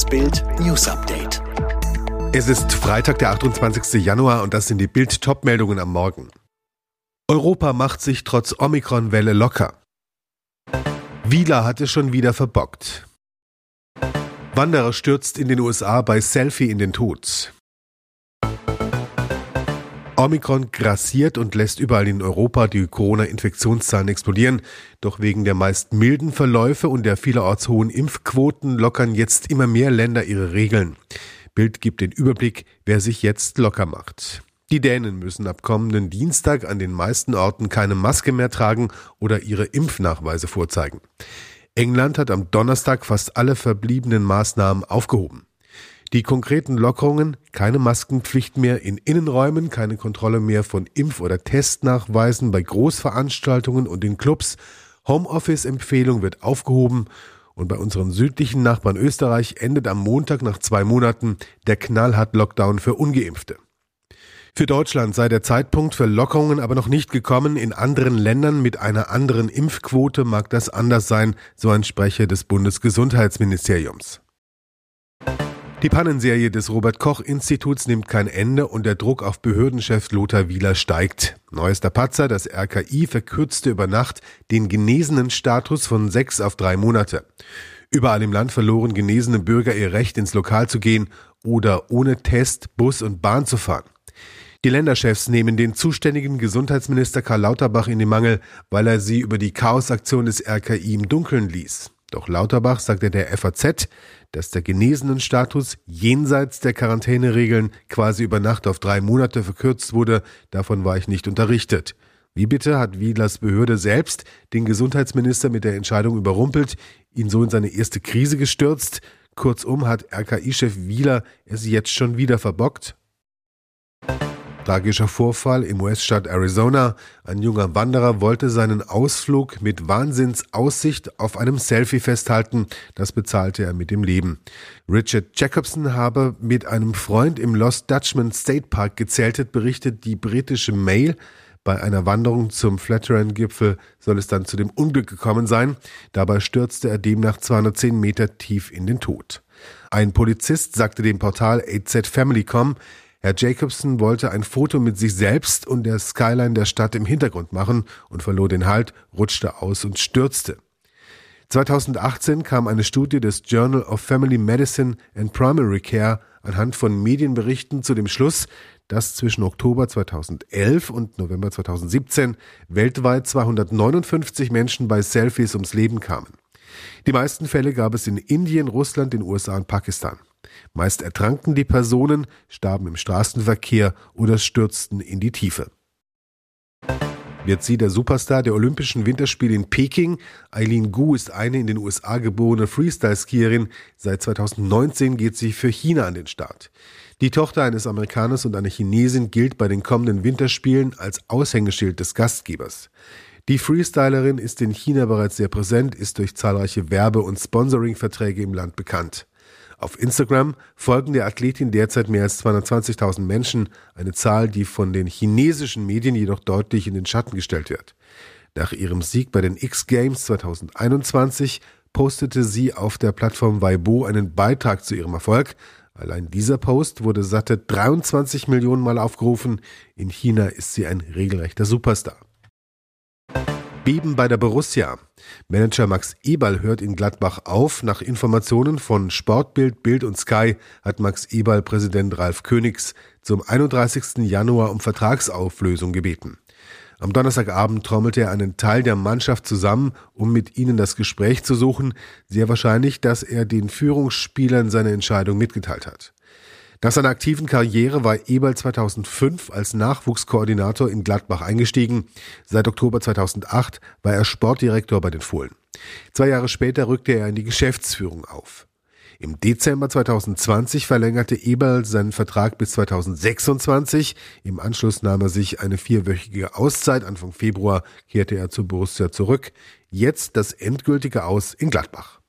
Das Bild News Update. Es ist Freitag, der 28. Januar und das sind die Bild Topmeldungen am Morgen. Europa macht sich trotz Omikron-Welle locker. Wieler hat es schon wieder verbockt. Wanderer stürzt in den USA bei Selfie in den Tod. Omikron grassiert und lässt überall in Europa die Corona-Infektionszahlen explodieren. Doch wegen der meist milden Verläufe und der vielerorts hohen Impfquoten lockern jetzt immer mehr Länder ihre Regeln. Bild gibt den Überblick, wer sich jetzt locker macht. Die Dänen müssen ab kommenden Dienstag an den meisten Orten keine Maske mehr tragen oder ihre Impfnachweise vorzeigen. England hat am Donnerstag fast alle verbliebenen Maßnahmen aufgehoben. Die konkreten Lockerungen, keine Maskenpflicht mehr in Innenräumen, keine Kontrolle mehr von Impf- oder Testnachweisen bei Großveranstaltungen und in Clubs, Homeoffice-Empfehlung wird aufgehoben und bei unseren südlichen Nachbarn Österreich endet am Montag nach zwei Monaten der knallhart Lockdown für ungeimpfte. Für Deutschland sei der Zeitpunkt für Lockerungen aber noch nicht gekommen. In anderen Ländern mit einer anderen Impfquote mag das anders sein, so ein Sprecher des Bundesgesundheitsministeriums. Die Pannenserie des Robert Koch Instituts nimmt kein Ende und der Druck auf Behördenchef Lothar Wieler steigt. Neuester Patzer, das RKI verkürzte über Nacht den genesenen Status von sechs auf drei Monate. Überall im Land verloren genesene Bürger ihr Recht, ins Lokal zu gehen oder ohne Test Bus und Bahn zu fahren. Die Länderchefs nehmen den zuständigen Gesundheitsminister Karl Lauterbach in den Mangel, weil er sie über die Chaosaktion des RKI im Dunkeln ließ. Doch Lauterbach sagte der FAZ, dass der genesenen Status jenseits der Quarantäneregeln quasi über Nacht auf drei Monate verkürzt wurde. Davon war ich nicht unterrichtet. Wie bitte hat Wiedlers Behörde selbst den Gesundheitsminister mit der Entscheidung überrumpelt, ihn so in seine erste Krise gestürzt? Kurzum hat RKI-Chef Wieler es jetzt schon wieder verbockt? Tragischer Vorfall im US-Staat Arizona. Ein junger Wanderer wollte seinen Ausflug mit Wahnsinnsaussicht auf einem Selfie festhalten. Das bezahlte er mit dem Leben. Richard Jacobson habe mit einem Freund im Lost Dutchman State Park gezeltet, berichtet die britische Mail. Bei einer Wanderung zum Flatiron-Gipfel soll es dann zu dem Unglück gekommen sein. Dabei stürzte er demnach 210 Meter tief in den Tod. Ein Polizist sagte dem Portal AZ Family.com, Herr Jacobson wollte ein Foto mit sich selbst und der Skyline der Stadt im Hintergrund machen und verlor den Halt, rutschte aus und stürzte. 2018 kam eine Studie des Journal of Family Medicine and Primary Care anhand von Medienberichten zu dem Schluss, dass zwischen Oktober 2011 und November 2017 weltweit 259 Menschen bei Selfies ums Leben kamen. Die meisten Fälle gab es in Indien, Russland, den USA und Pakistan. Meist ertranken die Personen, starben im Straßenverkehr oder stürzten in die Tiefe. Wird sie der Superstar der Olympischen Winterspiele in Peking? Eileen Gu ist eine in den USA geborene Freestyle-Skierin. Seit 2019 geht sie für China an den Start. Die Tochter eines Amerikaners und einer Chinesin gilt bei den kommenden Winterspielen als Aushängeschild des Gastgebers. Die Freestylerin ist in China bereits sehr präsent, ist durch zahlreiche Werbe- und Sponsoring-Verträge im Land bekannt. Auf Instagram folgen der Athletin derzeit mehr als 220.000 Menschen, eine Zahl, die von den chinesischen Medien jedoch deutlich in den Schatten gestellt wird. Nach ihrem Sieg bei den X-Games 2021 postete sie auf der Plattform Weibo einen Beitrag zu ihrem Erfolg. Allein dieser Post wurde satte 23 Millionen Mal aufgerufen. In China ist sie ein regelrechter Superstar. Beben bei der Borussia. Manager Max Eberl hört in Gladbach auf. Nach Informationen von Sportbild, Bild und Sky hat Max Eberl Präsident Ralf Königs zum 31. Januar um Vertragsauflösung gebeten. Am Donnerstagabend trommelte er einen Teil der Mannschaft zusammen, um mit ihnen das Gespräch zu suchen. Sehr wahrscheinlich, dass er den Führungsspielern seine Entscheidung mitgeteilt hat. Nach seiner aktiven Karriere war Eberl 2005 als Nachwuchskoordinator in Gladbach eingestiegen. Seit Oktober 2008 war er Sportdirektor bei den Fohlen. Zwei Jahre später rückte er in die Geschäftsführung auf. Im Dezember 2020 verlängerte Eberl seinen Vertrag bis 2026. Im Anschluss nahm er sich eine vierwöchige Auszeit. Anfang Februar kehrte er zu Borussia zurück. Jetzt das endgültige Aus in Gladbach.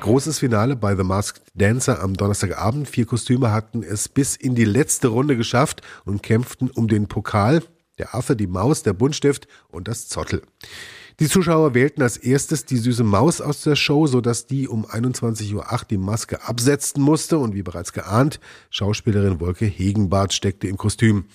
Großes Finale bei The Masked Dancer am Donnerstagabend. Vier Kostüme hatten es bis in die letzte Runde geschafft und kämpften um den Pokal. Der Affe, die Maus, der Buntstift und das Zottel. Die Zuschauer wählten als erstes die süße Maus aus der Show, sodass die um 21.08 Uhr die Maske absetzen musste und wie bereits geahnt, Schauspielerin Wolke Hegenbart steckte im Kostüm.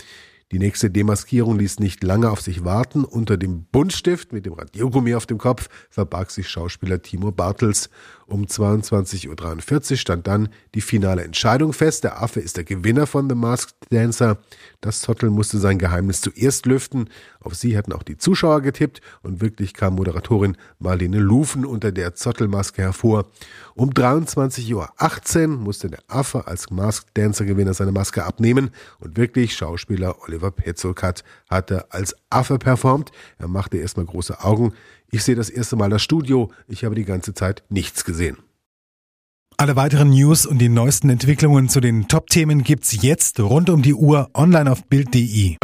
Die nächste Demaskierung ließ nicht lange auf sich warten. Unter dem Buntstift mit dem Radiergummi auf dem Kopf verbarg sich Schauspieler Timo Bartels. Um 22.43 Uhr stand dann die finale Entscheidung fest. Der Affe ist der Gewinner von The Masked Dancer. Das Zottel musste sein Geheimnis zuerst lüften. Auf sie hatten auch die Zuschauer getippt und wirklich kam Moderatorin Marlene Lufen unter der Zottelmaske hervor. Um 23.18 Uhr musste der Affe als Masked Dancer Gewinner seine Maske abnehmen und wirklich Schauspieler Oliver Petzokat hatte als Affe performt. Er machte erstmal große Augen. Ich sehe das erste Mal das Studio. Ich habe die ganze Zeit nichts gesehen. Alle weiteren News und die neuesten Entwicklungen zu den Top-Themen gibt's jetzt rund um die Uhr online auf Bild.de.